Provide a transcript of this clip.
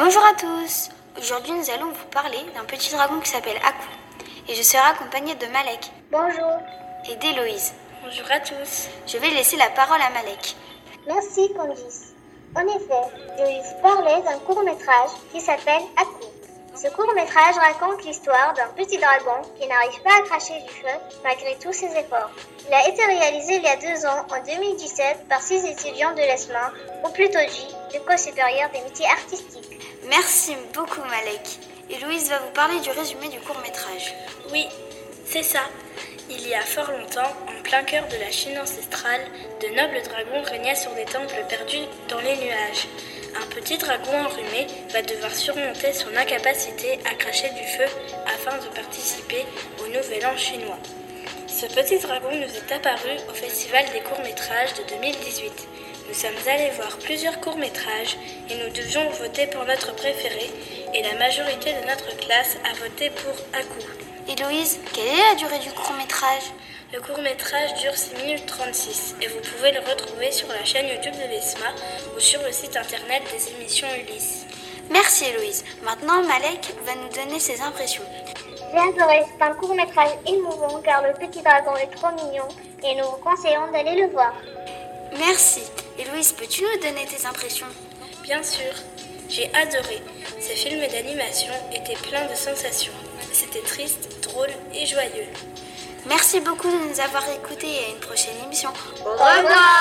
Bonjour à tous Aujourd'hui nous allons vous parler d'un petit dragon qui s'appelle Aku. Et je serai accompagnée de Malek. Bonjour Et d'Héloïse. Bonjour à tous Je vais laisser la parole à Malek. Merci Candice. En effet, je vais vous parler d'un court métrage qui s'appelle Aku. Ce court métrage raconte l'histoire d'un petit dragon qui n'arrive pas à cracher du feu malgré tous ses efforts. Il a été réalisé il y a deux ans, en 2017, par six étudiants de l'ESMA, ou plutôt dit, l'école supérieure des métiers artistiques. Merci beaucoup Malek. Et Louise va vous parler du résumé du court métrage. Oui, c'est ça. Il y a fort longtemps, en plein cœur de la Chine ancestrale, de nobles dragons régnaient sur des temples perdus dans les nuages. Un petit dragon enrhumé va devoir surmonter son incapacité à cracher du feu afin de participer au Nouvel An chinois. Ce petit dragon nous est apparu au Festival des courts-métrages de 2018. Nous sommes allés voir plusieurs courts-métrages et nous devions voter pour notre préféré et la majorité de notre classe a voté pour Aku. Héloïse, quelle est la durée du court métrage Le court métrage dure 6 minutes 36 et vous pouvez le retrouver sur la chaîne YouTube de l'ESMA ou sur le site internet des émissions Ulysse. Merci Héloïse. Maintenant Malek va nous donner ses impressions. J'ai adoré, c'est un court métrage émouvant car le petit dragon est trop mignon et nous vous conseillons d'aller le voir. Merci. Héloïse, peux-tu nous donner tes impressions? Bien sûr, j'ai adoré. Ces films d'animation étaient pleins de sensations. C'était triste, drôle et joyeux. Merci beaucoup de nous avoir écoutés et à une prochaine émission. Au revoir